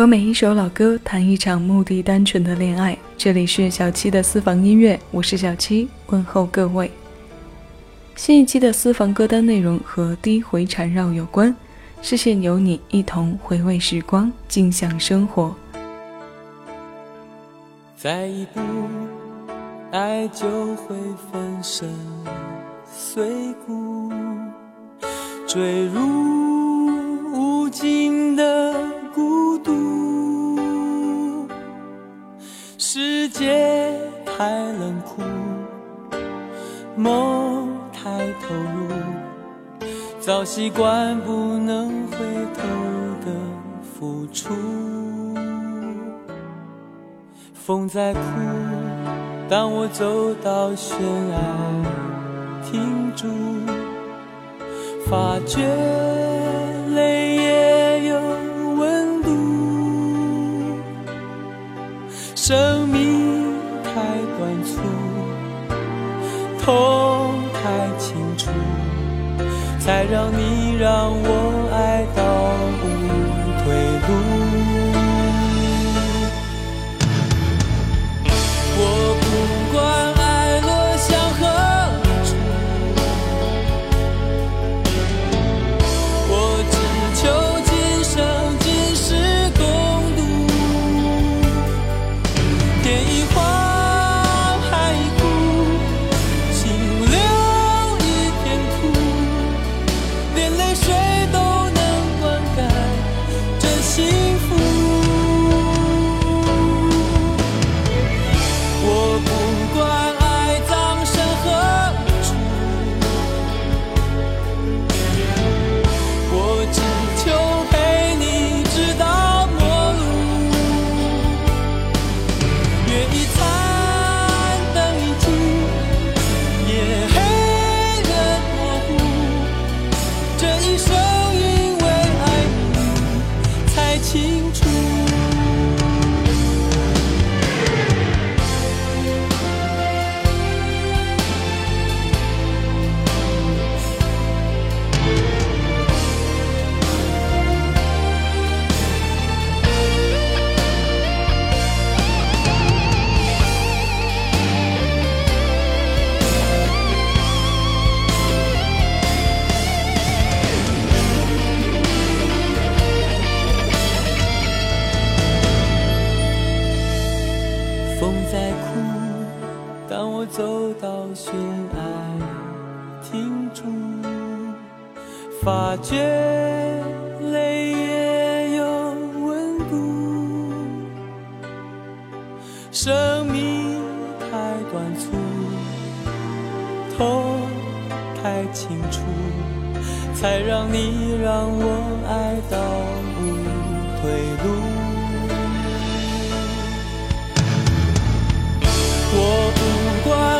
和每一首老歌谈一场目的单纯的恋爱。这里是小七的私房音乐，我是小七，问候各位。新一期的私房歌单内容和低回缠绕有关，视线有你一同回味时光，静享生活。再一步，爱就会粉身碎骨，坠入早习惯不能回头的付出。风在哭，当我走到悬崖，停住，发觉泪也有温度。生命太短促，痛太清楚，才让你让我爱到无退路。生命太短促，痛太清楚，才让你让我爱到无退路。我不管。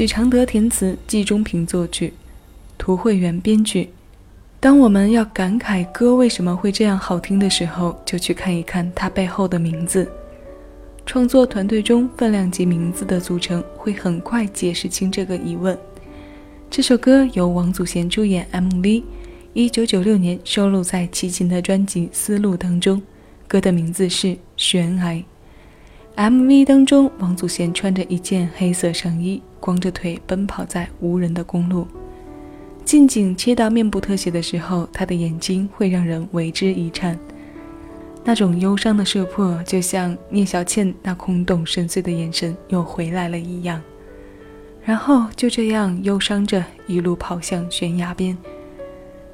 许常德填词，季中平作曲，涂慧源编剧。当我们要感慨歌为什么会这样好听的时候，就去看一看它背后的名字。创作团队中分量及名字的组成，会很快解释清这个疑问。这首歌由王祖贤主演 MV，一九九六年收录在齐秦的专辑《丝路》当中。歌的名字是《悬崖》。MV 当中，王祖贤穿着一件黑色上衣，光着腿奔跑在无人的公路。近景切到面部特写的时候，他的眼睛会让人为之一颤，那种忧伤的射破，就像聂小倩那空洞深邃的眼神又回来了一样。然后就这样忧伤着，一路跑向悬崖边。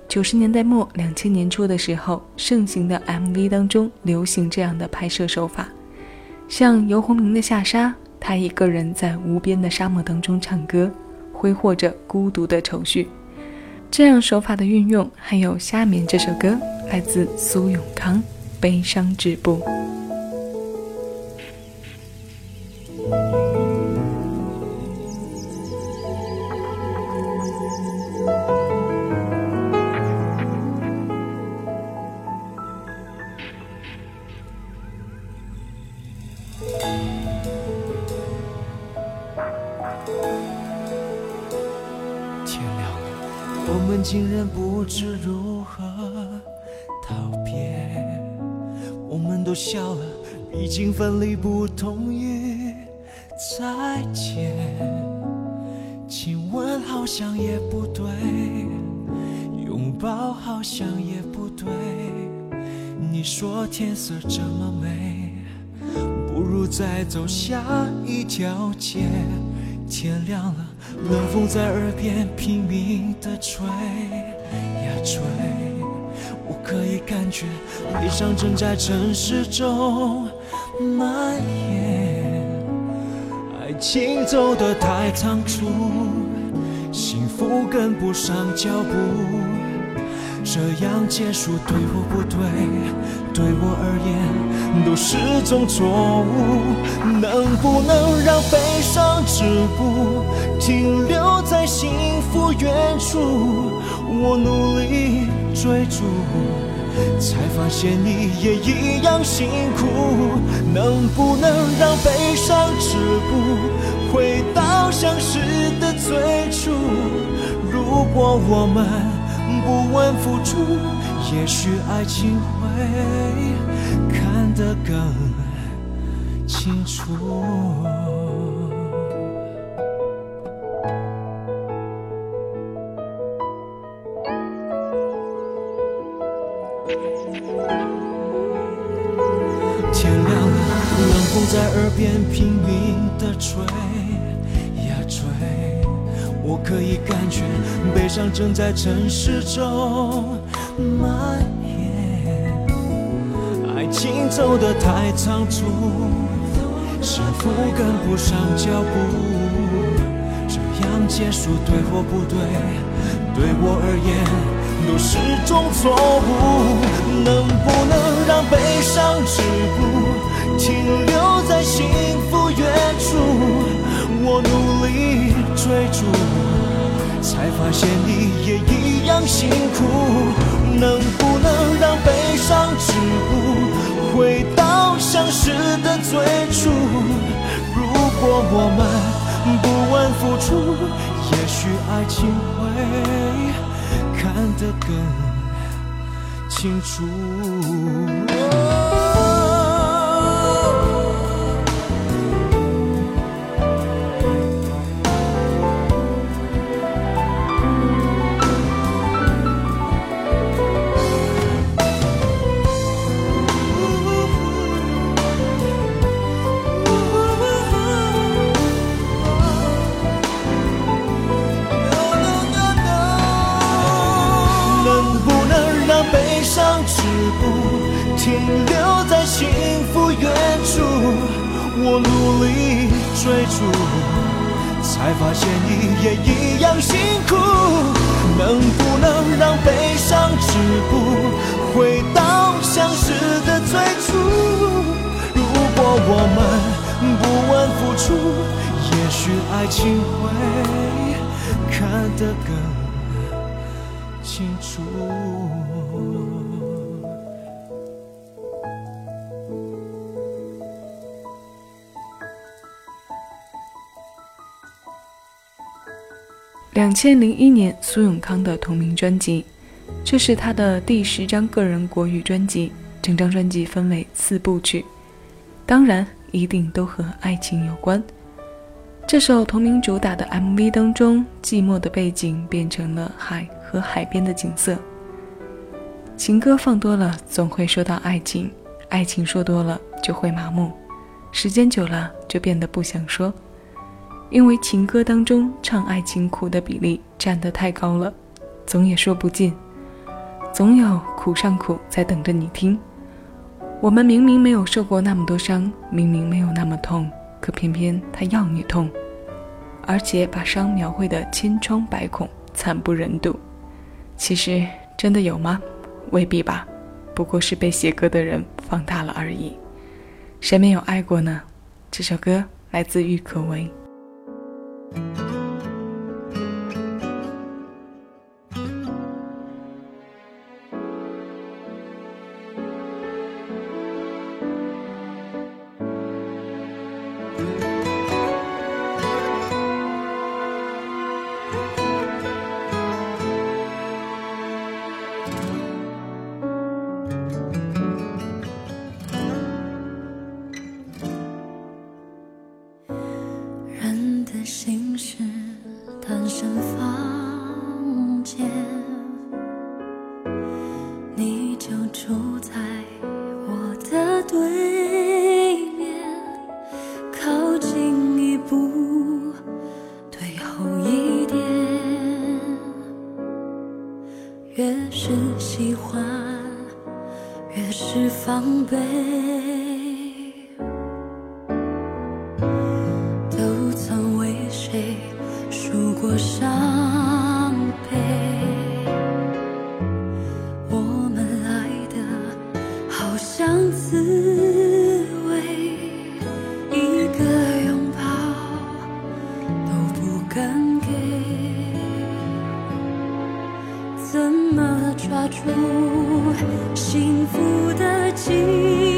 九十年代末、两千年初的时候，盛行的 MV 当中流行这样的拍摄手法，像游鸿明的《下沙》，他一个人在无边的沙漠当中唱歌，挥霍着孤独的愁绪。这样手法的运用，还有下面这首歌，来自苏永康，《悲伤止步》。像也不对，拥抱好像也不对。你说天色这么美，不如再走下一条街。天亮了。冷风在耳边拼命的吹呀吹，我可以感觉悲伤正在城市中蔓延。爱情走得太仓促，跟不上脚步。这样结束对或不对，对我而言都是种错误。能不能让悲伤止步，停留在幸福远处？我努力追逐，才发现你也一样辛苦。能不能让悲伤止步，回到相识的最初？如果我们。不问付出，也许爱情会看得更清楚。风在耳边拼命的吹呀吹。我可以感觉悲伤正在城市中蔓延，爱情走得太仓促，幸福跟不上脚步，这样结束对或不对，对我而言都是种错误。能不能让悲伤止步，停留在幸福远处？我努力追逐，才发现你也一样辛苦。能不能让悲伤止步，回到相识的最初？如果我们不问付出，也许爱情会看得更清楚。也许爱情会看得更清楚。两千零一年，苏永康的同名专辑，这是他的第十张个人国语专辑。整张专辑分为四部曲，当然一定都和爱情有关。这首同名主打的 MV 当中，寂寞的背景变成了海和海边的景色。情歌放多了，总会说到爱情；爱情说多了，就会麻木。时间久了，就变得不想说，因为情歌当中唱爱情苦的比例占得太高了，总也说不尽，总有苦上苦在等着你听。我们明明没有受过那么多伤，明明没有那么痛，可偏偏他要你痛，而且把伤描绘的千疮百孔、惨不忍睹。其实真的有吗？未必吧，不过是被写歌的人放大了而已。谁没有爱过呢？这首歌来自郁可唯。幸福的记忆。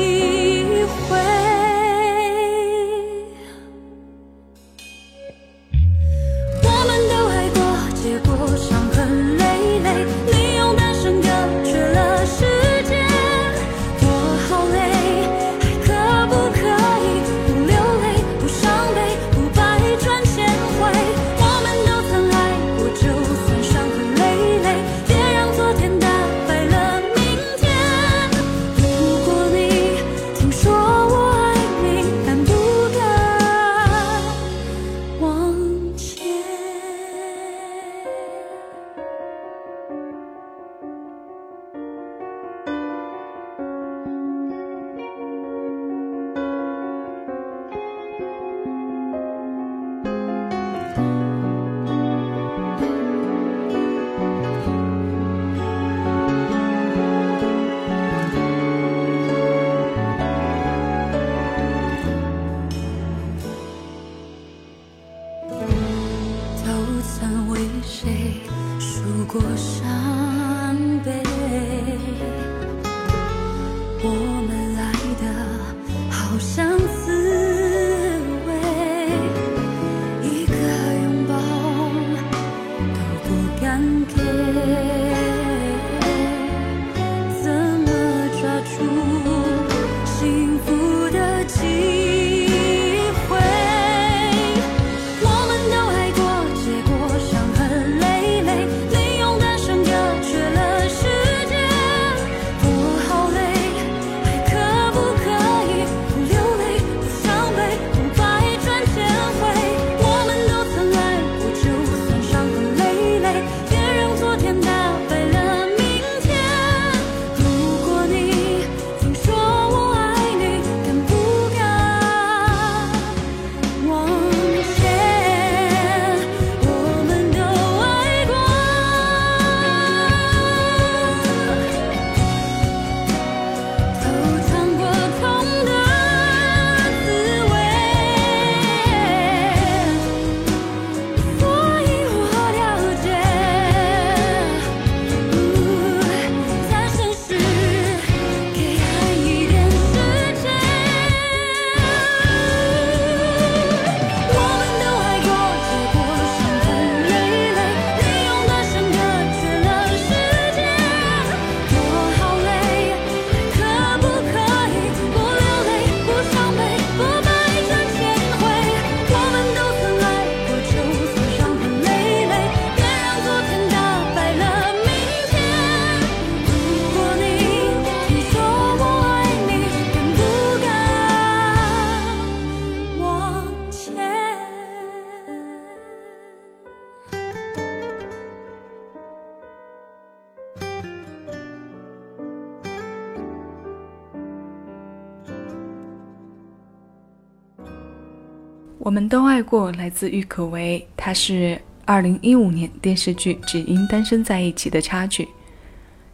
我们都爱过，来自郁可唯，它是二零一五年电视剧《只因单身在一起》的插曲。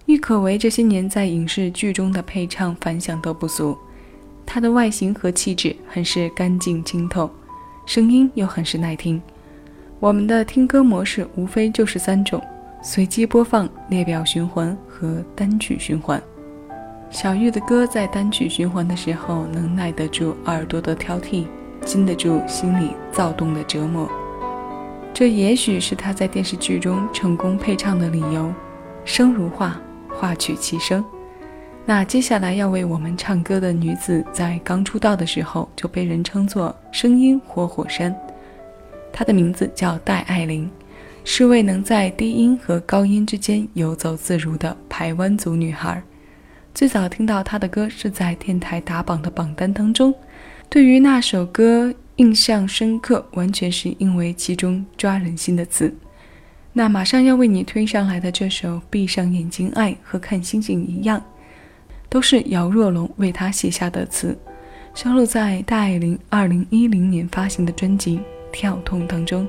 郁可唯这些年在影视剧中的配唱反响都不俗，她的外形和气质很是干净清透，声音又很是耐听。我们的听歌模式无非就是三种：随机播放、列表循环和单曲循环。小玉的歌在单曲循环的时候，能耐得住耳朵的挑剔，经得住心里躁动的折磨。这也许是她在电视剧中成功配唱的理由。声如画。画曲其声。那接下来要为我们唱歌的女子，在刚出道的时候就被人称作“声音活火山”。她的名字叫戴爱玲，是位能在低音和高音之间游走自如的排湾族女孩。最早听到她的歌是在电台打榜的榜单当中，对于那首歌印象深刻，完全是因为其中抓人心的词。那马上要为你推上来的这首《闭上眼睛爱》和看星星一样，都是姚若龙为他写下的词，收录在戴爱玲二零一零年发行的专辑《跳痛》当中。